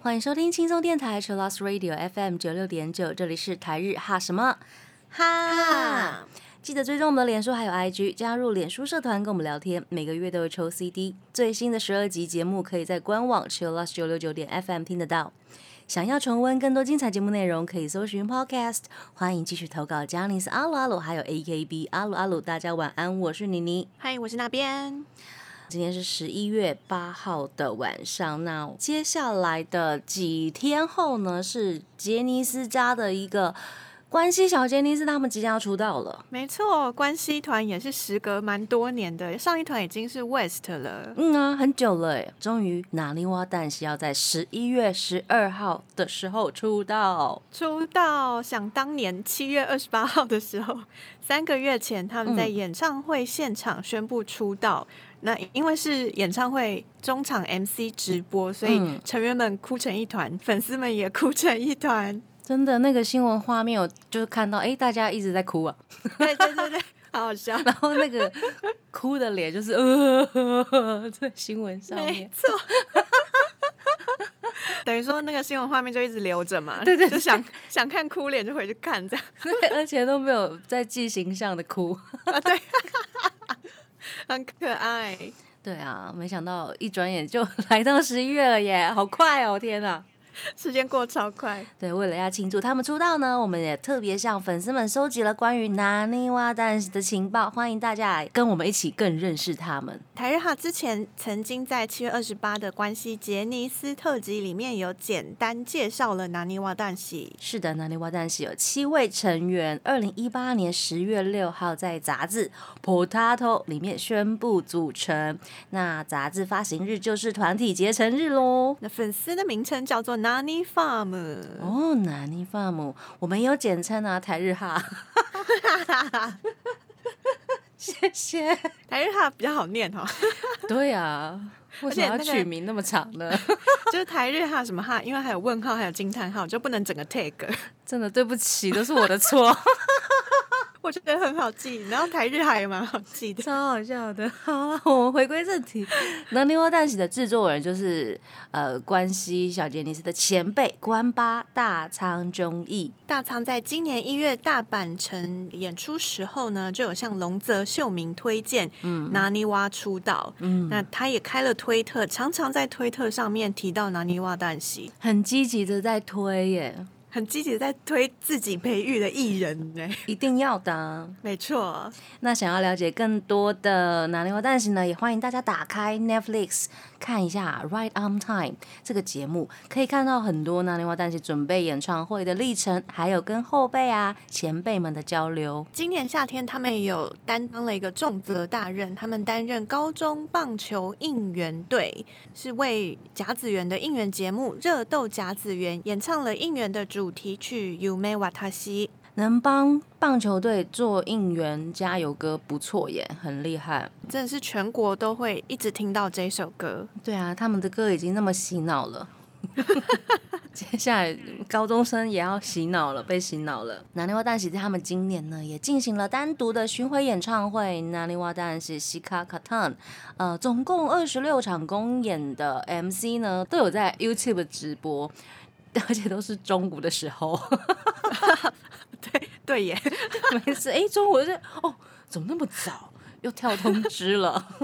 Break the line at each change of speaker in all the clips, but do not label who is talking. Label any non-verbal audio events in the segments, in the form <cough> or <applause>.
欢迎收听轻松电台 c h i l l o s Radio FM 九六点九，这里是台日哈什么哈。记得追踪我们的脸书还有 IG，加入脸书社团跟我们聊天，每个月都会抽 CD。最新的十二集节目可以在官网 c h i l l o s 九六九点 FM 听得到。想要重温更多精彩节目内容，可以搜寻 Podcast。欢迎继续投稿，加尼斯阿鲁阿鲁，还有 AKB 阿鲁阿鲁。大家晚安，我是妮妮。
嗨，我是那边。
今天是十一月八号的晚上，那接下来的几天后呢，是杰尼斯家的一个。关西小杰尼斯他们即将要出道了，
没错，关西团也是时隔蛮多年的，上一团已经是 West 了，
嗯啊，很久了哎，终于拿尼瓦旦是要在十一月十二号的时候出道，
出道，想当年七月二十八号的时候，三个月前他们在演唱会现场宣布出道，那因为是演唱会中场 MC 直播，所以成员们哭成一团，粉丝们也哭成一团。
真的，那个新闻画面，我就是看到，哎，大家一直在哭啊，
对对对对，好好笑。<laughs>
然后那个哭的脸就是呃，<laughs> 在新闻上面，
没错，<laughs> 等于说那个新闻画面就一直留着嘛，
对对，
就想想看哭脸就回去看这样，
对，而且都没有在记形象的哭，
对，很可爱，
对啊，没想到一转眼就来到十一月了耶，好快哦，天哪！<laughs>
时间过超快，
对，为了要庆祝他们出道呢，我们也特别向粉丝们收集了关于拿尼瓦旦的情报，欢迎大家跟我们一起更认识他们。
台日哈之前曾经在七月二十八的关系杰尼斯特辑里面有简单介绍了南泥瓦旦喜。
是的，南泥瓦旦喜有七位成员，二零一八年十月六号在杂志 Potato 里面宣布组成，那杂志发行日就是团体结成日喽。
那粉丝的名称叫做。拿尼 farm
哦，，Nani farm，我们有简称啊，台日哈，谢谢，
台日哈比较好念哈，<laughs>
对啊，为什么要取名那么长呢？<laughs>
就是台日哈什么哈，因为还有问号，还有惊叹号，就不能整个 tag，
真的对不起，都是我的错。
我觉得很好记，然后台日还也蛮好记的，
超好笑的。<laughs> 好了，我们回归正题。拿《尼瓦旦喜》的制作人就是呃关西小杰尼斯的前辈关八大仓忠义。
大仓在今年一月大阪城演出时候呢，就有向龙泽秀明推荐，嗯，拿尼瓦出道。嗯，那他也开了推特，常常在推特上面提到拿尼瓦旦喜，
很积极的在推耶。
很积极在推自己培育的艺人呢，
一定要的，<laughs>
没错。
那想要了解更多的拿尼瓦旦喜呢，也欢迎大家打开 Netflix。看一下《Right on Time》这个节目，可以看到很多拿尼瓦旦喜准备演唱会的历程，还有跟后辈啊、前辈们的交流。
今年夏天，他们有担当了一个重责大任，他们担任高中棒球应援队，是为甲子园的应援节目《热斗甲子园》演唱了应援的主题曲《You May Watashi》。
能帮棒球队做应援加油歌，不错耶，很厉害，
真的是全国都会一直听到这首歌。
对啊，他们的歌已经那么洗脑了，<laughs> 接下来高中生也要洗脑了，被洗脑了。南泥瓦旦喜他们今年呢也进行了单独的巡回演唱会，南泥瓦旦喜西卡卡坦，呃，总共二十六场公演的 MC 呢都有在 YouTube 直播，而且都是中午的时候。<laughs>
对对耶，<laughs>
没事。哎，中午是哦，怎么那么早又跳通知了？<laughs>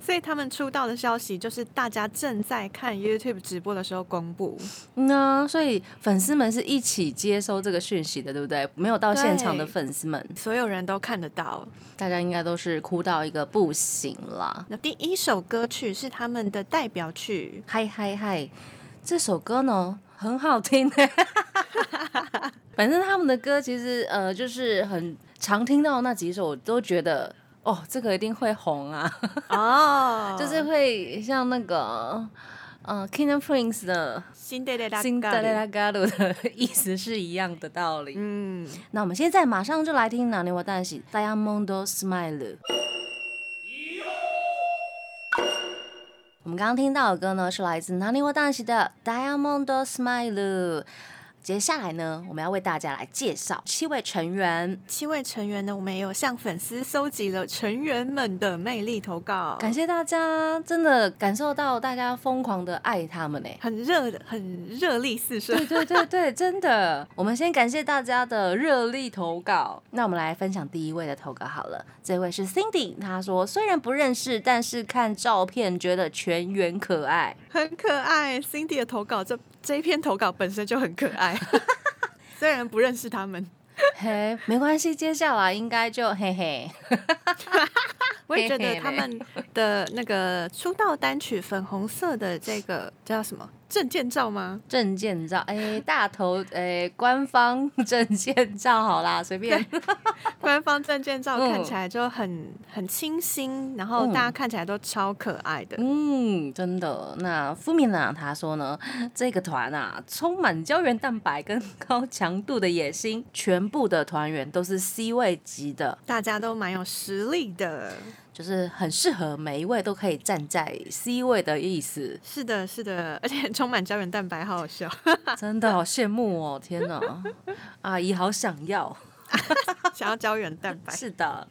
所以他们出道的消息就是大家正在看 YouTube 直播的时候公布。
嗯啊，所以粉丝们是一起接收这个讯息的，对不对？没有到现场的粉丝们，
所有人都看得到。
大家应该都是哭到一个不行了。
那第一首歌曲是他们的代表曲，
嗨嗨嗨！这首歌呢很好听。<laughs> 反正他们的歌其实呃就是很常听到那几首，我都觉得哦这个一定会红啊哦，<laughs> 就是会像那个呃 Kingdom Prince 的
新德勒拉
嘎鲁的意思是一样的道理。嗯，那我们现在马上就来听哪里我旦喜 Diamond Smile。我们刚刚听到的歌呢是来自哪里我旦喜的 Diamond Smile。接下来呢，我们要为大家来介绍七位成员。
七位成员呢，我们也有向粉丝搜集了成员们的魅力投稿，
感谢大家，真的感受到大家疯狂的爱他们呢，
很热的，很热力四射。
对对对对，真的。我们先感谢大家的热力投稿。那我们来分享第一位的投稿好了，这位是 Cindy，他说虽然不认识，但是看照片觉得全员可爱，
很可爱。Cindy 的投稿，这这一篇投稿本身就很可爱。<laughs> 虽然不认识他们，
嘿，没关系，接下来应该就嘿嘿。<laughs>
我也觉得他们的那个出道单曲粉红色的这个叫什么？证件照吗？
证件照，哎，大头，哎，官方证件照，好啦，随便。
官方证件照看起来就很很清新，然后大家看起来都超可爱的。
嗯，真的。那富米娜他说呢，这个团啊，充满胶原蛋白跟高强度的野心，全部的团员都是 C 位级的，
大家都蛮有实力的。
就是很适合每一位都可以站在 C 位的意思。
是的，是的，而且充满胶原蛋白，好好笑，<laughs> <laughs>
真的好羡慕哦！天哪，阿姨好想要，
想要胶原蛋白。
是的，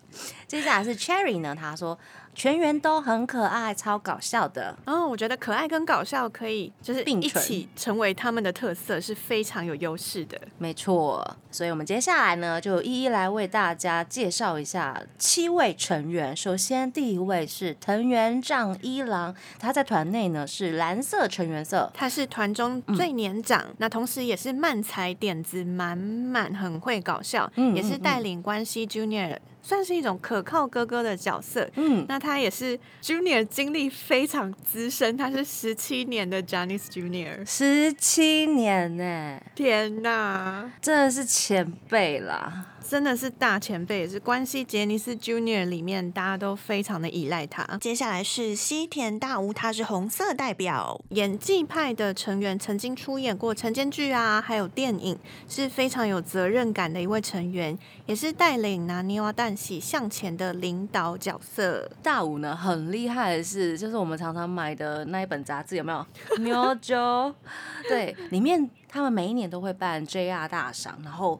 接下来是 Cherry 呢，他说。全员都很可爱，超搞笑的。
哦，我觉得可爱跟搞笑可以就是并一起成为他们的特色，是非常有优势的。
没错，所以我们接下来呢，就一一来为大家介绍一下七位成员。首先，第一位是藤原丈一郎，他在团内呢是蓝色成员色，
他是团中最年长，那同时也是漫才点子满满，很会搞笑，嗯也是带领关系 Junior。算是一种可靠哥哥的角色，嗯，那他也是 Junior 经历非常资深，他是十七年的 Johnny's Junior，
十七年呢，
天哪，
真的是前辈啦。
真的是大前辈，也是关西杰尼斯 Junior 里面大家都非常的依赖他。接下来是西田大吾，他是红色代表，演技派的成员，曾经出演过晨间剧啊，还有电影，是非常有责任感的一位成员，也是带领拿泥娃蛋喜向前的领导角色。
大吾呢，很厉害的是，就是我们常常买的那一本杂志有没有？<laughs> 牛 o，对，里面他们每一年都会办 JR 大赏，然后。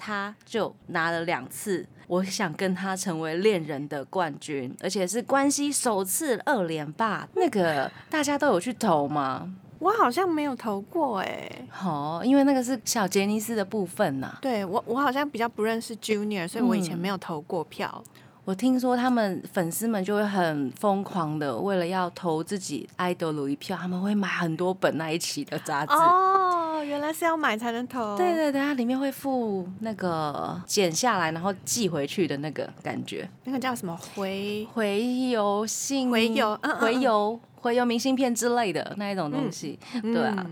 他就拿了两次，我想跟他成为恋人的冠军，而且是关系首次二连霸。那个大家都有去投吗？
我好像没有投过哎。
哦，因为那个是小杰尼斯的部分呐。
对我，我好像比较不认识 Junior，所以我以前没有投过票。
我听说他们粉丝们就会很疯狂的，为了要投自己爱豆鲁一票，他们会买很多本那一期的杂志。
哦，原来是要买才能投。
对对对，它里面会附那个剪下来然后寄回去的那个感觉。
那个叫什么回
回邮信？
回邮，
回邮，回邮明信片之类的那一种东西。对啊，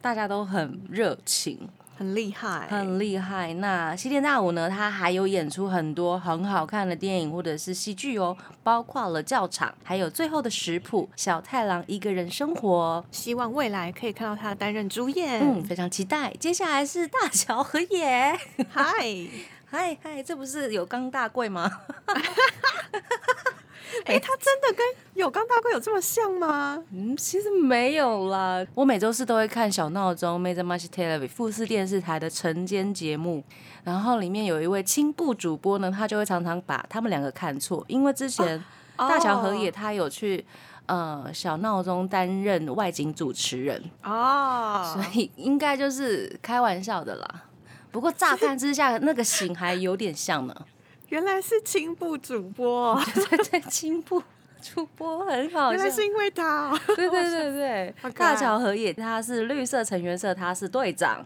大家都很热情。
很厉害，
很厉害。那西田大武呢？他还有演出很多很好看的电影或者是戏剧哦，包括了教场，还有最后的食谱，小太郎一个人生活。
希望未来可以看到他担任主演，
嗯，非常期待。接下来是大乔和也，
嗨
嗨嗨，这不是有刚大贵吗？<laughs> <laughs>
哎，他真的跟有刚大贵有这么像吗？
嗯，其实没有啦。我每周四都会看小闹钟 m a j o r m a c h Television 富士电视台的晨间节目，然后里面有一位青布主播呢，他就会常常把他们两个看错，因为之前大乔和也他有去呃小闹钟担任外景主持人哦，所以应该就是开玩笑的啦。不过乍看之下，那个型还有点像呢。
原来是青布主播，
对 <laughs> 对，青布主播很好
原来是因为他，
对对对对，大乔和也他是绿色成员色，他是队长，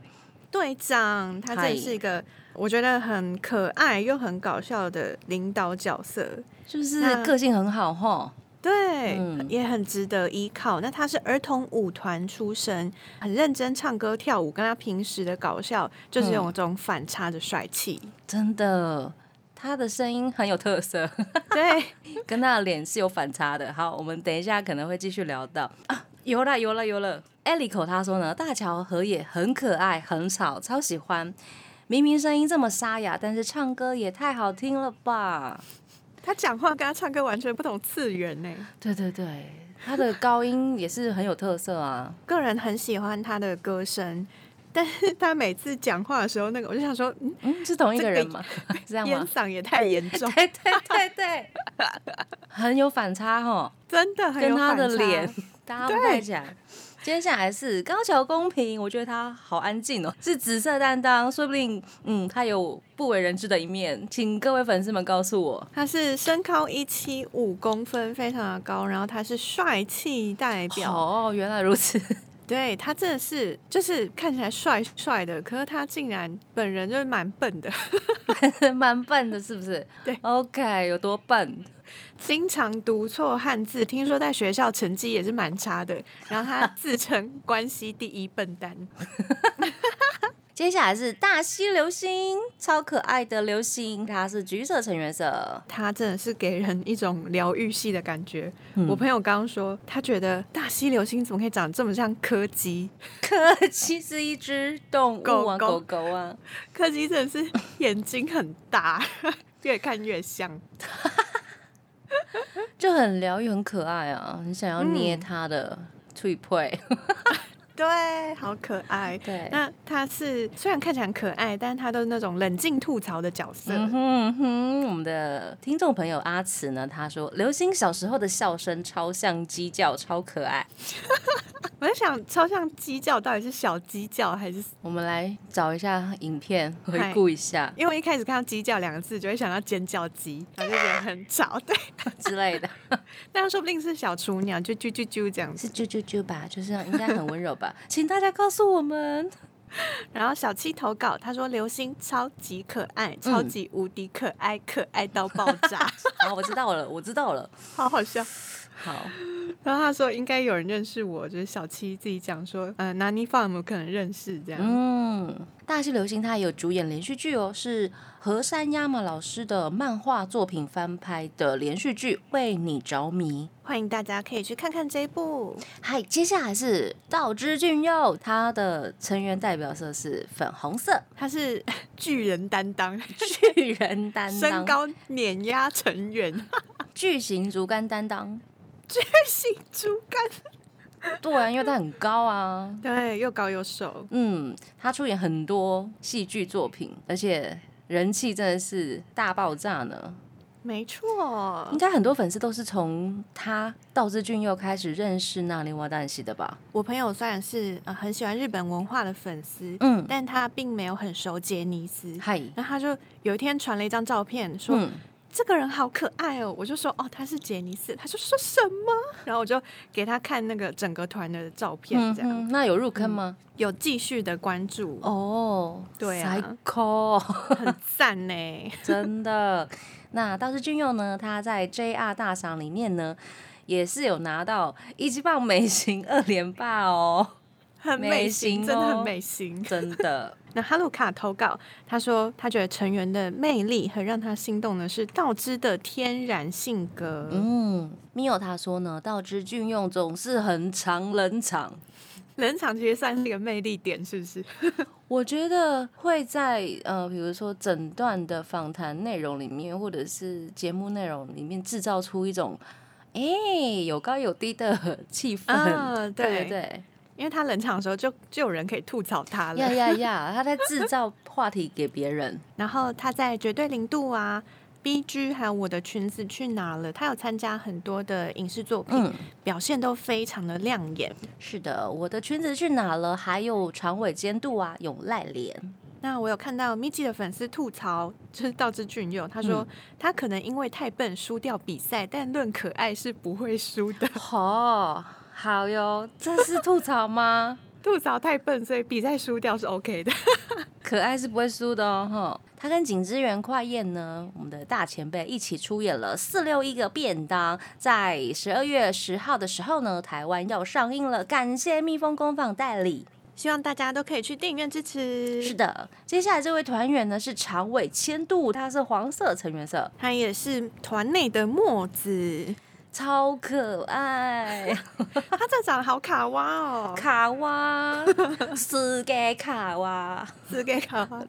队长，他这是一个我觉得很可爱又很搞笑的领导角色，
就是个性很好哈，
对，也很值得依靠。那他是儿童舞团出身，很认真唱歌跳舞，跟他平时的搞笑就是有这种反差的帅气，
真的。他的声音很有特色，<laughs> <laughs>
对，
跟他的脸是有反差的。好，我们等一下可能会继续聊到啊，有了有了有了。艾利口他说呢，大乔和也很可爱，很吵，超喜欢。明明声音这么沙哑，但是唱歌也太好听了吧？
他讲话跟他唱歌完全不同次元呢。
对对对，他的高音也是很有特色啊。<laughs>
个人很喜欢他的歌声。但是他每次讲话的时候，那个我就想说，嗯，
嗯，是同一个人吗？这 <laughs> 样
烟
吗？
嗓也太严重，
对对对对，<laughs> 很有反差哦，
真的很有
跟他的
反差
脸搭不太起来。接下来是高桥公平，我觉得他好安静哦，<laughs> 是紫色担当，说不定嗯，他有不为人知的一面，请各位粉丝们告诉我。
他是身高一七五公分，非常的高，然后他是帅气代表，
哦，原来如此，
对他真的是就是看起来帅帅的，可是他竟然本人就是蛮笨的，<laughs>
蛮笨的，是不是？
对
，OK，有多笨？
经常读错汉字，听说在学校成绩也是蛮差的，然后他自称关西第一笨蛋。<laughs>
接下来是大溪流星，超可爱的流星，它是橘色成员色。
它真的是给人一种疗愈系的感觉。
嗯
我朋友刚刚说，他觉得大溪流星怎么可以长得这么像柯基？
柯基是一只动物啊，狗
狗
啊，
柯基真的是眼睛很大，<laughs> 越看越像。<laughs>
就很疗愈，很可爱啊，很想要捏
嗯
它的脆配。
对，好可爱。
对，
那他是虽然看起来很可爱，但是他都是那种冷静吐槽的角色。
嗯哼嗯哼，我们的听众朋友阿慈呢，他说刘星小时候的笑声超像鸡叫，超可爱。<laughs>
我在想，超像鸡叫到底是小鸡叫还是？
我们来找一下影片回顾一下
因为我一开始看到“鸡叫”两个字，就会想到尖叫鸡，然后就觉得很吵。对，<laughs>
之类的，<laughs>
但说不定是小雏鸟，就啾啾啾这样子。
是啾啾啾吧，就是应该很温柔吧，请大家告诉我们。<laughs>
然后小七投稿，他说流星超级可爱，超级无敌可爱，可爱到爆炸，<laughs>
好，我知道了，我知道了。
好好笑。
好，<laughs>
然后他说应该有人认识我，就是小七自己讲说，呃，拿尼放有没有可能认识这样？
嗯，大西流星他也有主演连续剧哦，是河山亚马老师的漫画作品翻拍的连续剧《为你着迷》。
欢迎大家可以去看看这一部。
嗨，接下来是道之俊佑，他的成员代表色是粉红色，
他是 <laughs> 巨人担当，
巨人担当身，
高碾压成员，<laughs>
巨型竹竿担当。
巨型竹竿，<laughs>
对啊，因为他很高啊。
对，又高又瘦。
嗯，他出演很多戏剧作品，而且人气真的是大爆炸呢。
没错
应，该很多粉丝都是从他道志俊佑开始认识那林瓦旦西的吧？
我朋友虽然是呃很喜欢日本文化的粉丝，
嗯，
但他并没有很熟杰尼斯。
嗨，
然后他就有一天传了一张照片，说、
嗯，
这个人好可爱哦。我就说哦，他是杰尼斯。他就说什么？然后我就给他看那个整个团的照片，
嗯
这样、
哼，那有入坑吗？
有继续的关注，
哦，
对啊
，psycho，
很赞呢。<laughs>
真的。那倒是俊佑呢？他在 JR 大赏里面呢，也是有拿到一级棒美型二连霸哦，
很
美
美型，
型
真的很
哦
美型。<laughs>
真的。<laughs>
那哈鲁卡投稿，他说他觉得成员的魅力很让他心动的是道之的天然性格。
嗯，米友他说呢，道之俊用总是很长冷场，
冷场其实算是一个魅力点，是不是？<laughs>
我觉得会在呃，比如说整段的访谈内容里面，或者是节目内容里面，制造出一种哎、有高有低的气氛。
啊
对
对，因为他冷场的时候就就有人可以吐槽他了。
呀呀 <laughs> 呀，他在制造话题给别人。
然后他在绝对零度啊、B G 还有我的裙子去哪了，他有参加很多的影视作品，
嗯，
表现都非常的亮眼。
是的，我的裙子去哪了？还有长尾监督啊，永濑廉。
那我有看到 Miji 的粉丝吐槽，就是道之俊佑，他说、他可能因为太笨输掉比赛，但论可爱是不会输的。
哦，好哟，这是吐槽吗？<laughs>
吐槽太笨，所以比赛输掉是 OK 的。<laughs>
可爱是不会输的哦，哈。他跟景之源快彦呢，我们的大前辈一起出演了四六一个便当，在十二月十号的时候呢，台湾要上映了，感谢蜜蜂工坊代理。
希望大家都可以去电影院支持。
是，的，接下来这位团员呢是长尾千度，他是黄色成员色，
他也是团内的墨子，
超可爱，<laughs>
他这长得好卡哇哦，
卡哇，死给卡哇。
是给卡哇，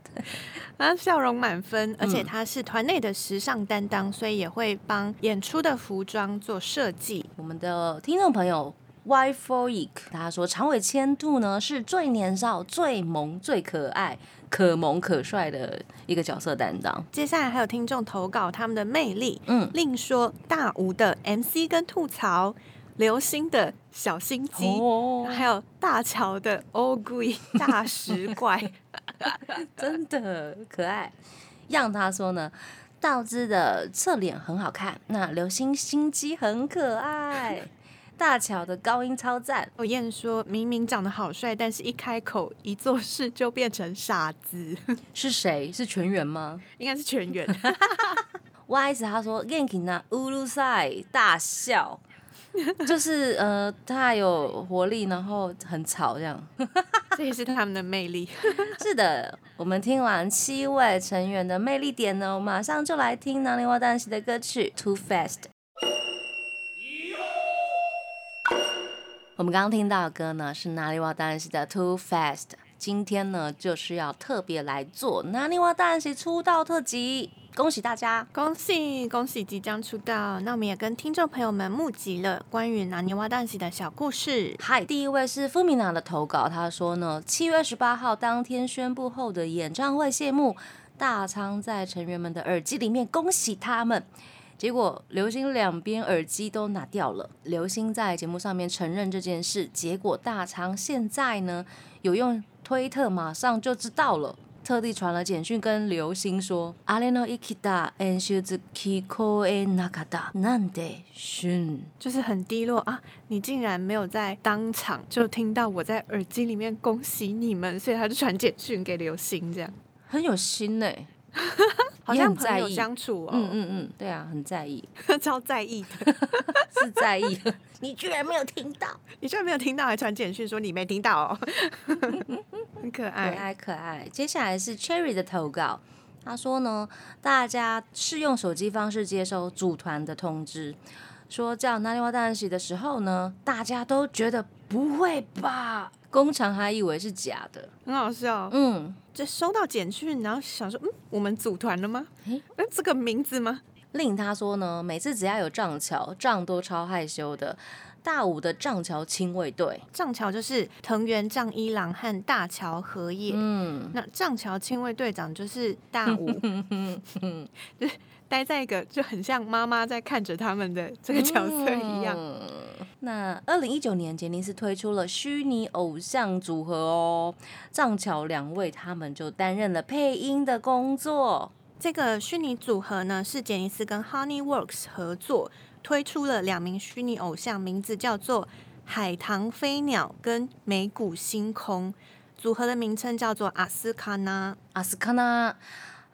他笑容满分，而且他是团内的时尚担当，所以也会帮演出的服装做设计。
我们的听众朋友 Y for E，他说长尾千兔呢是最年少、最萌、最可爱、可萌可帅的一个角色担当。
接下来还有听众投稿他们的魅力，
嗯，
另说大吴的 MC 跟吐槽，流星的小心机，
哦，
还有大乔的 g u 大石怪，<laughs>
真的可爱。让他说呢，道之的侧脸很好看，那流星心机很可爱。大乔的高音超赞，
我燕说明明长得好帅，但是一开口一做事就变成傻子，<laughs>
是谁？是全员吗
应该是全员。<laughs>
Y 子他说 Genki 那乌鲁塞大笑，就是呃他有活力，然后很吵这样。<laughs>
这也是他们的魅力。
是的，我们听完七位成员的魅力点呢，我马上就来听南泥洼蛋西的歌曲《Too Fast》。我们刚刚听到的歌呢是南泥洼蛋喜的《Too Fast》。今天呢就是要特别来做南泥洼蛋喜出道特辑，恭喜大家！
恭喜恭喜即将出道！那我们也跟听众朋友们募集了关于拿尼瓦蛋喜的小故事。
嗨，第一位是富米娜的投稿，他说呢，七月二十八号当天宣布后的演唱会谢幕，大仓在成员们的耳机里面恭喜他们。结果流星两边耳机都拿掉了，流星在节目上面承认这件事，结果大仓现在呢有用推特马上就知道了。特地传了简讯跟流星说：“阿レの生きた演習聞こえなかった。なんで旬？
就是很低落啊！你竟然没有在当场就听到我在耳机里面恭喜你们，所以他就传简讯给流星，这样
很有心呢、
好像
很在意
相处哦，
嗯嗯嗯，对啊，很在意，<laughs>
超在意的。<laughs>
是在意。<laughs> 你居然没有听到，
你居然没有听到，还传简讯说你没听到哦，很可爱
可
爱。
可爱。接下来是 Cherry 的投稿，他说呢，大家是用手机方式接收组团的通知，说叫南泥洼蛋喜的时候呢，大家都觉得不会吧，工厂还以为是假的。
很好笑，
嗯，
就收到简讯，然后想说，嗯，我们组团了吗？
诶
嗯，这个名字吗？
令他说呢，每次只要有撞桥，撞都超害羞的。大武的藏桥亲卫队，
藏桥就是藤原丈一郎和大桥和也，
嗯，
那藏桥亲卫队长就是大武，<laughs> <laughs> 就是待在一个就很像妈妈在看着他们的这个角色一样。
嗯那二零一九年，杰尼斯推出了虚拟偶像组合哦，藏桥两位他们就担任了配音的工作。
这个虚拟组合呢，是杰尼斯跟 Honeyworks 合作推出了两名虚拟偶像，名字叫做海棠飞鸟跟美谷星空。组合的名称叫做阿斯卡纳。
阿斯卡纳。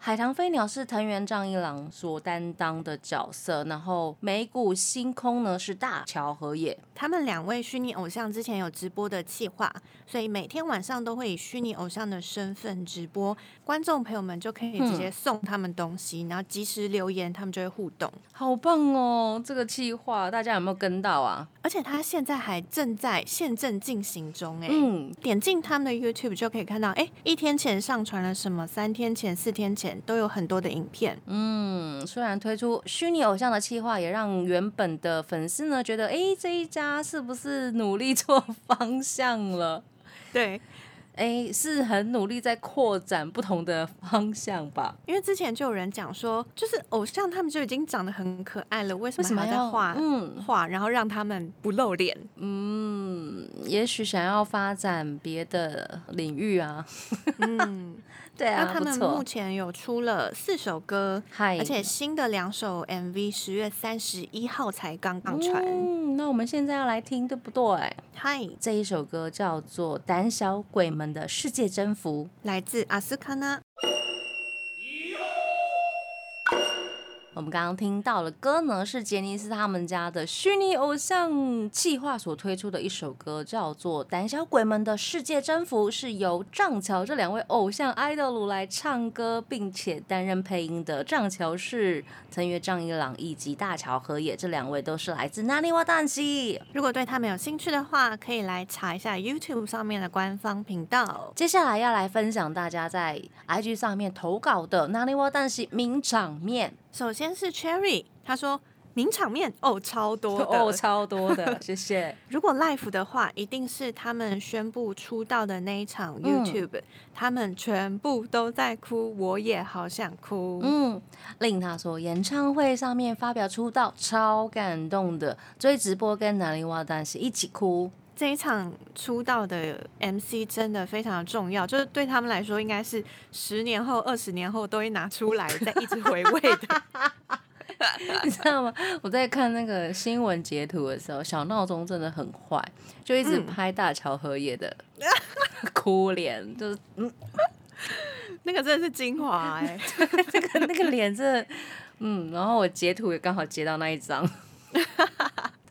海棠飞鸟是藤原丈一郎所担当的角色，然后美谷星空呢是大桥和也。
他们两位虚拟偶像之前有直播的计划，所以每天晚上都会以虚拟偶像的身份直播，观众朋友们就可以直接送他们东西，然后及时留言，他们就会互动。
好棒哦！这个计划大家有没有跟到啊？
而且他现在还正在现正进行中，哎，
嗯，
点进他们的 YouTube 就可以看到，哎，一天前上传了什么，三天前、四天前都有很多的影片。
嗯，虽然推出虚拟偶像的企划，也让原本的粉丝呢觉得，哎，这一家是不是努力错 <laughs> 方向了？
对，
哎，是很努力在扩展不同的方向吧？
因为之前就有人讲说，就是偶像他们就已经长得很可爱了，为什么还要再画
嗯
画，然后让他们不露脸？
嗯，也许想要发展别的领域啊。<laughs>
嗯，
对啊，
那他们目前有出了四首歌，
嗨，
而且新的两首 MV 十月三十一号才刚刚传。
嗯，那我们现在要来听，对不对？
嗨、
这一首歌叫做《胆小鬼们的世界征服》。
来自阿斯卡纳。
我们刚刚听到的歌呢，是杰尼斯他们家的虚拟偶像计划所推出的一首歌，叫做《胆小鬼们的世界征服》，是由藏桥这两位偶像 idol 来唱歌，并且担任配音的。藏桥是藤原丈一郎以及大桥和也，这两位都是来自哪里哇蛋西。
如果对他们有兴趣的话，可以来查一下 YouTube 上面的官方频道。
接下来要来分享大家在 IG 上面投稿的哪里哇蛋西名场面。
首先是 Cherry，他说名场面哦，超多的
哦，超多的，<laughs> <laughs> 谢谢。
如果 Life 的话，一定是他们宣布出道的那一场
嗯
YouTube，、他们全部都在哭，我也好想哭。
嗯，令他说演唱会上面发表出道，超感动的，追直播跟南泥洼丹是一起哭。
这一场出道的 MC 真的非常的重要，就是对他们来说，应该是十年后、二十年后都会拿出来再一直回味的。<laughs>
你知道吗？我在看那个新闻截图的时候，小闹钟真的很坏，就一直
嗯
拍大乔和也的 <laughs> 哭脸，就是嗯，
那个真的是精华哎、<laughs>
那个那个脸真的，嗯，然后我截图也刚好截到那一张，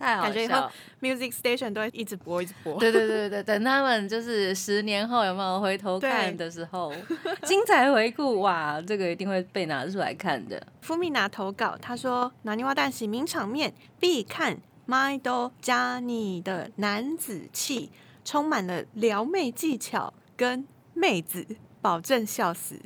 太好
感觉以后
笑。
Music Station 都会一直播一直播。
对对对对，等他们就是十年后有没有回头看的时候，<laughs> 精彩回顾哇，这个一定会被拿出来看的。
富米娜投稿，他说：“拿泥洼蛋喜名场面必看 My Do 加你的男子气，充满了撩妹技巧跟妹子，保证笑死。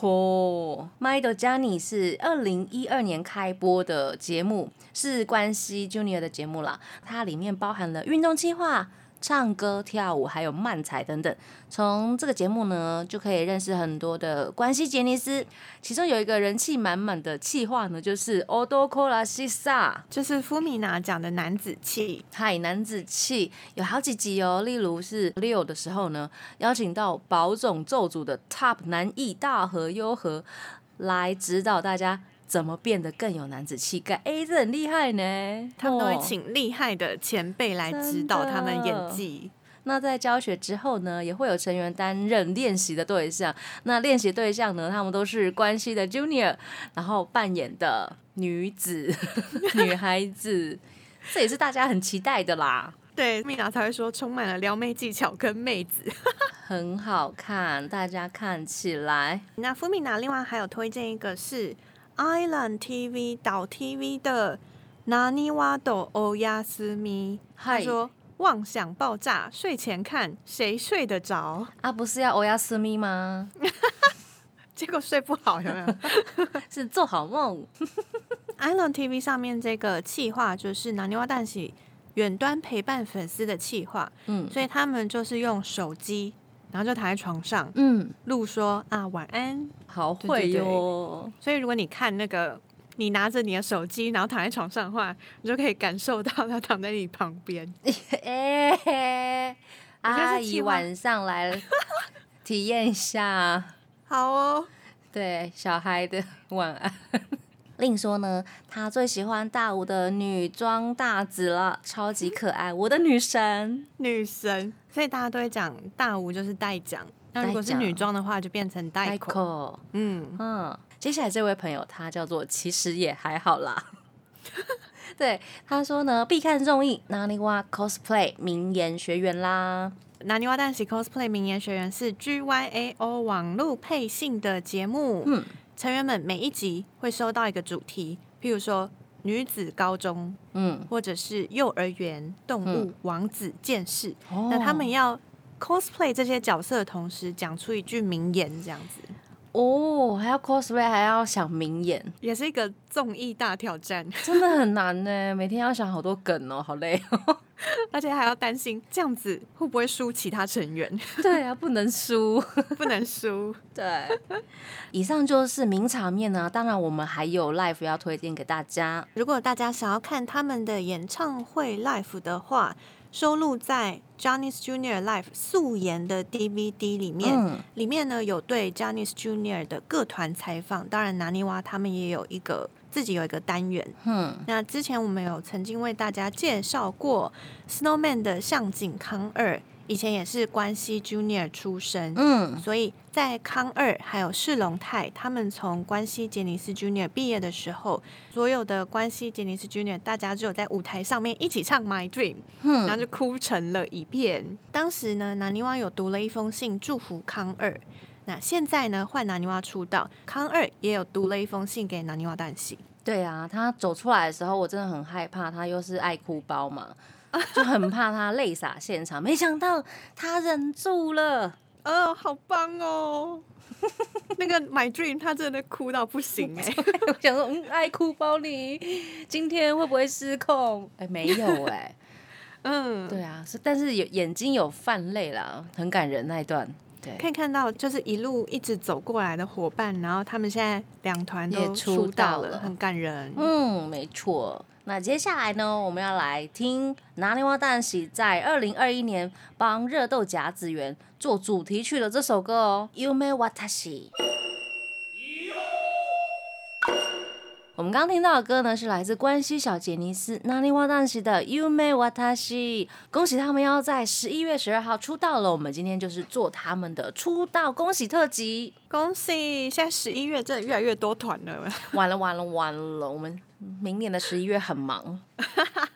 哦、m y d o j a n n y 是二零一二年开播的节目，是关西 Junior 的节目啦。它里面包含了运动计划、唱歌、跳舞，还有漫才等等。从这个节目呢，就可以认识很多的关西杰尼斯。其中有一个人气满满的气话呢，就是 Odo Kola Shisa。”
就是富米娜讲的男子气，
嗨，男子气有好几集哦，例如是六的时候呢，邀请到宝冢咒主的 Top 男艺大和优和来指导大家怎么变得更有男子气概。哎，这很厉害呢，
他们都会
哦
请厉害的前辈来指导他们演技。
那在教学之后呢，也会有成员担任练习的对象。那练习对象呢，他们都是关系的 Junior，然后扮演的女子、<laughs> 女孩子，这也是大家很期待的啦。
对，米娜才会说充满了撩妹技巧跟妹子。<laughs>
很好看，大家看起来。
那福米娜另外还有推荐一个是 Island TV 岛 TV 的拿尼瓦斗欧亚斯咪，他
嗨
说妄想爆炸，睡前看谁睡得着？
啊，不是要欧亚斯咪吗？<laughs>
结果睡不好，有没有 <laughs>
是做好梦。<laughs>
Island TV 上面这个企划就是拿尼瓦蛋喜远端陪伴粉丝的企划，
嗯
所以他们就是用手机，然后就躺在床上
嗯，
录说啊晚安。
好会哟。
所以如果你看那个。你拿着你的手机，然后躺在床上的话，你就可以感受到他躺在你旁边。<laughs>
哎、阿姨晚上来体验一下，
好哦，
对小孩的晚安。另说呢，他最喜欢大吴的女装大子了，超级可爱，我的女神。
女神，所以大家都会讲大舞就是代奖。那如果是女装的话，就变成代口。
口，
嗯，
嗯，接下来这位朋友他叫做其实也还好啦。<laughs> 对，他说呢，必看综艺《哪里哇 cosplay 名言学员》啦。
拿尼瓦蛋喜 cosplay 名言学员是 GYAO 网络配信的节目。
嗯，
成员们每一集会收到一个主题，譬如说女子高中，
嗯，
或者是幼儿园、动物、王子、剑士。
哦。
那他们要 cosplay 这些角色的同时，讲出一句名言，这样子
哦，还要 cosplay，还要想名言，
也是一个综艺大挑战，
真的很难呢。<laughs> 每天要想好多梗哦，好累哦。<laughs>
而且还要担心这样子会不会输其他成员，<laughs>
对啊，不能输。
不能输。
对，以上就是名场面呢。当然，我们还有 live 要推荐给大家。
如果大家想要看他们的演唱会 live 的话，收录在 Johnny's Junior Life 素颜的 DVD 里面。
嗯，
里面呢有对 Johnny's Junior 的各团采访，当然拿尼瓦他们也有一个自己有一个单元。
嗯，
那之前我们有曾经为大家介绍过 Snowman 的向井康二，以前也是关西 Junior 出身。
嗯，
所以在康二还有世龙泰，他们从关西杰尼斯 Junior 毕业的时候，所有的关西杰尼斯 Junior 大家只有在舞台上面一起唱 My Dream，然后就哭成了一片。当时呢，南泥湾有读了一封信祝福康二。那现在呢，换南泥湾出道，康二也有读了一封信给南泥湾旦喜。
对啊，他走出来的时候，我真的很害怕，他又是爱哭包嘛，就很怕他泪洒现场。没想到他忍住了，
哦，好棒哦！<laughs> 那个 My Dream 他真的哭到不行 <laughs> 哎、
我想说，嗯，爱哭包你今天会不会失控？哎，没有 <laughs> 哎、
嗯，
对啊，是，但是有眼睛有泛泪啦，很感人那一段。对，
可以看到就是一路一直走过来的伙伴，然后他们现在两团都
也出
出道
了，
很感人。
嗯，没错。那接下来呢，我们要来听拿尼瓦蛋喜在二零二一年帮热豆甲子园做主题曲的这首歌哦，《Yume Watashi》。我们刚刚听到的歌呢，是来自关西小杰尼斯那尼瓦当西的《You May Watashi》，恭喜他们要在十一月十二号出道了。我们今天就是做他们的出道恭喜特辑。
恭喜！现在十一月真的越来越多团了。
完了完了完了，我们明年的十一月很忙，<laughs>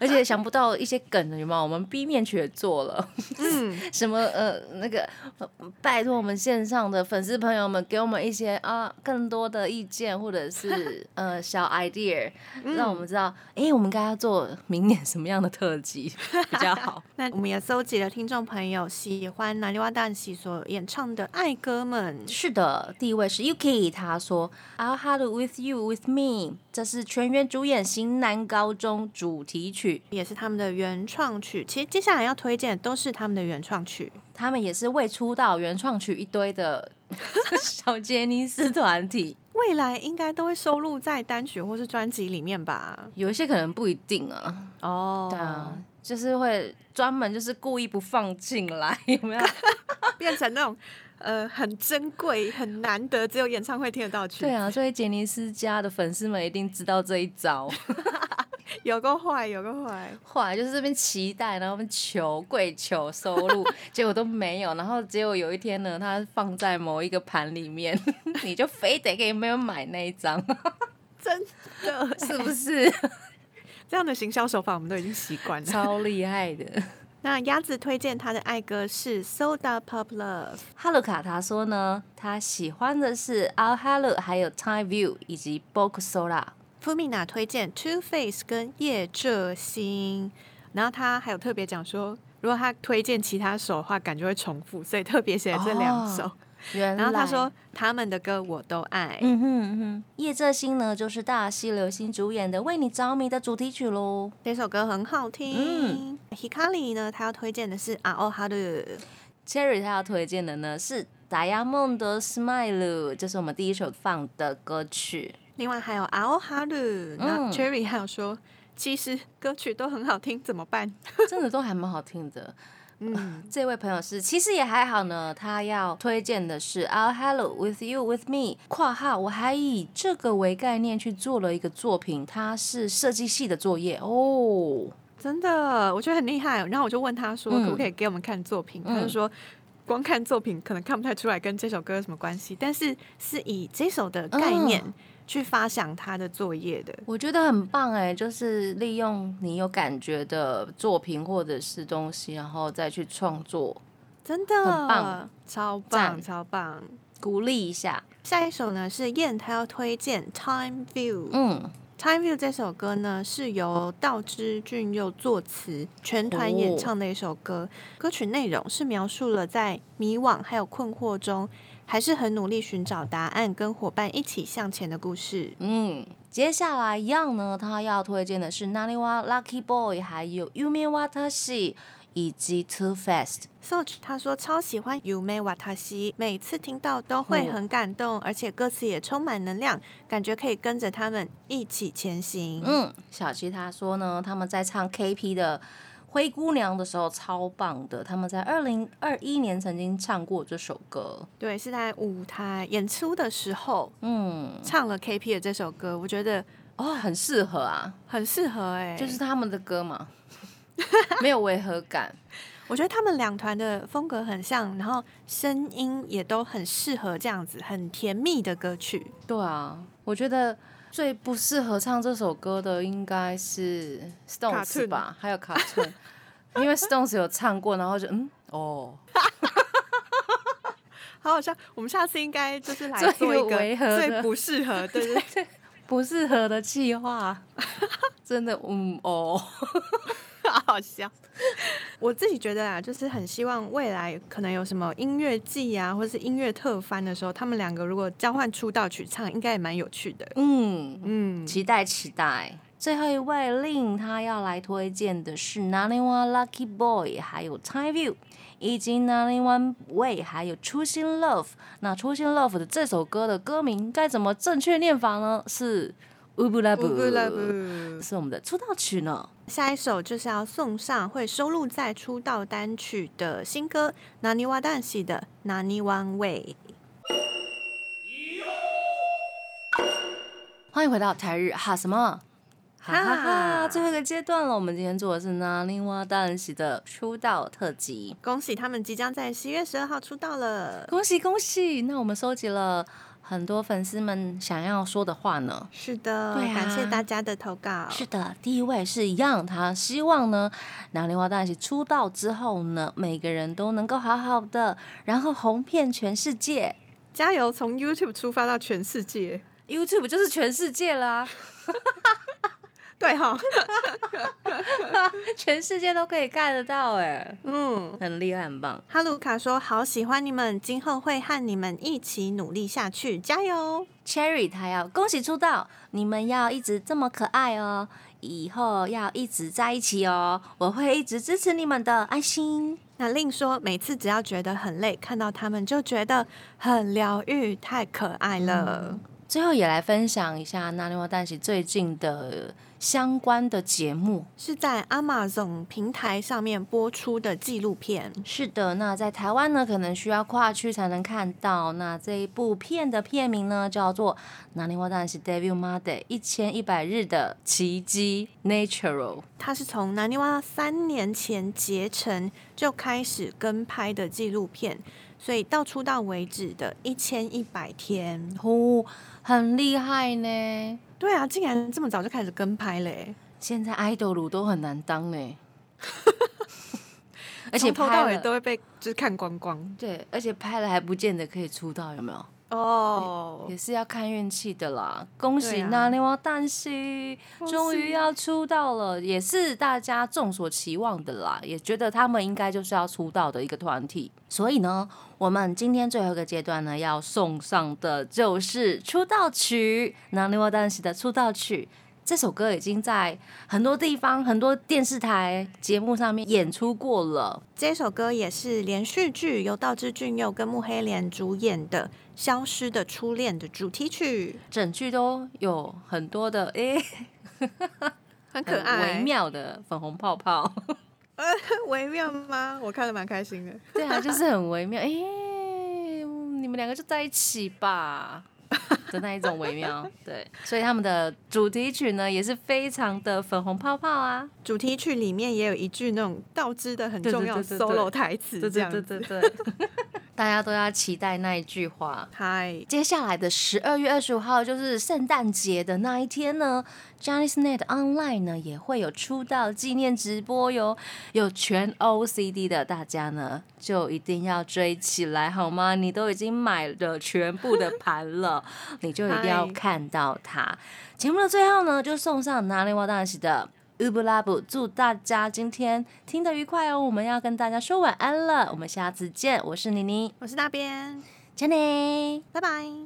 而且想不到一些梗，有没有？我们 B 面曲也做了，
嗯，<laughs>
什么呃那个，呃拜托我们线上的粉丝朋友们给我们一些啊更多的意见，或者是呃小 idea，让我们知道，哎、我们该要做明年什么样的特辑比较好。<laughs>
那我们也搜集了听众朋友喜欢南泥洼蛋喜所演唱的爱歌们。
是的，第一位是 Yuki，他说 I'll have it with you with me，这是全员主演型男高中主题曲，
也是他们的原创曲。其实接下来要推荐的都是他们的原创曲。
他们也是未出道原创曲一堆的 <laughs> 小杰尼斯团体，
未来应该都会收录在单曲或是专辑里面吧？
有一些可能不一定啊，
哦，
对啊，就是会专门就是故意不放进来，有没有？<laughs>
变成那种呃很珍贵、很难得，只有演唱会听得到曲。
对啊，所以杰尼斯家的粉丝们一定知道这一招。<laughs> <laughs>
有个坏，有个坏。
坏就是这边期待，然后我们求跪求收录，<laughs> 结果都没有。然后结果有一天呢，他放在某一个盘里面，<laughs> 你就非得给没有买那一张，
真的
是不是？
这样的行销手法，我们都已经习惯了。
超厉害的。
那鸭子推荐他的爱歌是《Soda Pop Love》。
哈鲁卡他说呢，他喜欢的是 Our Hello，还有 Time View 以及 Boku Sola。
Fumina 推荐 Two Face 跟叶浙星，然后他还有特别讲说，如果他推荐其他首的话，感觉会重复，所以特别写了这两首。
哦，
然后他说他们的歌我都爱。
嗯哼嗯哼，叶浙星呢就是大西流星主演的《为你着迷》的主题曲喽。
这首歌很好听。
嗯
Hikari 呢，他要推荐的是 o h a r
Cherry 他要推荐的呢是《达亚梦的 Smile》，这是我们第一首放的歌曲。
另外还有 a o h a r 那
嗯
Cherry 还有说，其实歌曲都很好听，怎么办？<laughs>
真的都还蛮好听的。
嗯，
这位朋友是其实也还好呢，他要推荐的是 Our Hello with You with Me（ 括号我还以这个为概念去做了一个作品，它是设计系的作业哦。
真的，我觉得很厉害。然后我就问他说，
嗯
可不可以给我们看作品？
嗯
他就说，光看作品可能看不太出来跟这首歌有什么关系，但是是以这首的概念
嗯
去发想他的作业的。
我觉得很棒哎，就是利用你有感觉的作品或者是东西，然后再去创作，
真的
很棒，
超棒，超棒。
鼓励一下。
下一首呢是燕，他要推荐《Time View》。
嗯
，Time View 这首歌呢，是由道之俊佑作词，全团演唱的一首歌。歌曲内容是描述了在迷惘还有困惑中，还是很努力寻找答案，跟伙伴一起向前的故事。
嗯，接下来一样呢，他要推荐的是 Naniwa Lucky Boy，还有 Yumi Watashi 以及 Too Fast。
Soch 他说超喜欢 Yume Watashi，每次听到都会很感动，而且歌词也充满能量，感觉可以跟着他们一起前行。
嗯，小七他说呢，他们在唱 KP 的《灰姑娘》的时候超棒的，他们在二零二一年曾经唱过这首歌。
对，是在舞台演出的时候
嗯，
唱了 KP 的这首歌，我觉得
哦，很适合啊，
很适合哎、
就是他们的歌嘛，<laughs> 没有违和感。
我觉得他们两团的风格很像，然后声音也都很适合这样子很甜蜜的歌曲。
对啊，我觉得最不适合唱这首歌的应该是 Stones 吧，还有卡顿，因为 Stones 有唱过，然后就嗯哦，<laughs>
好好笑，我们下次应该就是来
最
做一个最不适合，对对对，<laughs>
不适合的计划，<laughs> 真的嗯哦。
好好笑。我自己觉得啊，就是很希望未来可能有什么音乐季啊，或者是音乐特番的时候，他们两个如果交换出道曲唱，应该也蛮有趣的。
嗯，
嗯，
期待期待。最后一位令他要来推荐的是 Nine One Lucky Boy，还有 Time View，以及 Nine One Way，还有初心 Love。那初心 Love 的这首歌的歌名该怎么正确念法呢？是乌布拉布，
拉布
是我们的出道曲呢。
下一首就是要送上会收录在出道单曲的新歌《Nani Wa Dan Si》的《Nani One Way》。
欢迎回到台日哈什么？哈哈哈！最后一个阶段了，我们今天做的是 Nani Wa Dan Si 的出道特辑。
恭喜他们即将在十一月十二号出道了。
恭喜恭喜！那我们收集了很多粉丝们想要说的话呢。
是的，
对啊
感谢大家的投稿。
是的，第一位是 Young，他希望呢，南莲花大喜出道之后呢，每个人都能够好好的，然后红遍全世界。
加油，从 YouTube 出发到全世界。
YouTube 就是全世界啦、<laughs>
对哈，<laughs>
全世界都可以看得到哎，
嗯。
很厉害，很棒。
哈鲁卡说：“好喜欢你们，今后会和你们一起努力下去，加油
！Cherry 他要恭喜出道，你们要一直这么可爱哦，以后要一直在一起哦，我会一直支持你们的，爱心。
那令说，每次只要觉得很累，看到他们就觉得很疗愈，太可爱了。
最后也来分享一下那莲花蛋喜最近的相关的节目。
是在 Amazon 平台上面播出的纪录片，
是的，那在台湾呢，可能需要跨区才能看到。那这一部片的片名呢，叫做《那莲花蛋喜 Debut Monday 一千一百日的奇迹 Natural》。
它是从南泥湾三年前结成就开始跟拍的纪录片，所以到出道为止的一千一百天。
呼、很厉害呢。
对啊，竟然这么早就开始跟拍嘞！
现在 idol 都很难当嘞，<laughs> 而且拍了
都会被就是看光光
对，而且拍了还不见得可以出道，有没有？
哦
也是要看运气的啦。恭喜那莲花蛋喜
恭喜
终于要出道了，也是大家众所期望的啦，也觉得他们应该就是要出道的一个团体。所以呢，我们今天最后一个阶段呢，要送上的就是出道曲，那莲花蛋喜的出道曲。这首歌已经在很多地方、很多电视台节目上面演出过了。
这首歌也是连续剧由道枝骏佑跟木黑莲主演的《消失的初恋》的主题曲，
整句都有很多的诶、<laughs>
很可爱，
微妙的粉红泡泡。<laughs>
微妙吗？我看的蛮开心的。
对啊，就是很微妙。哎、你们两个就在一起吧的那一种微妙。<laughs> 对，所以他们的主题曲呢也是非常的粉红泡泡啊。
主题曲里面也有一句那种倒置的很重要
对对对
solo 台词，
对
这样
对。对对，大家都要期待那一句话。
嗨，
接下来的十二月二十五号就是圣诞节的那一天呢 j a n i c e Net Online 呢也会有出道纪念直播哟，有全 OCD 的大家呢就一定要追起来好吗？你都已经买了全部的盘了，<laughs> 你就一定要看到它。节目的最后呢，就送上哪里瓦大喜的。乌布拉布，祝大家今天听得愉快哦！我们要跟大家说晚安了，我们下次见。我是妮妮，
我是那边，
加内。
拜拜。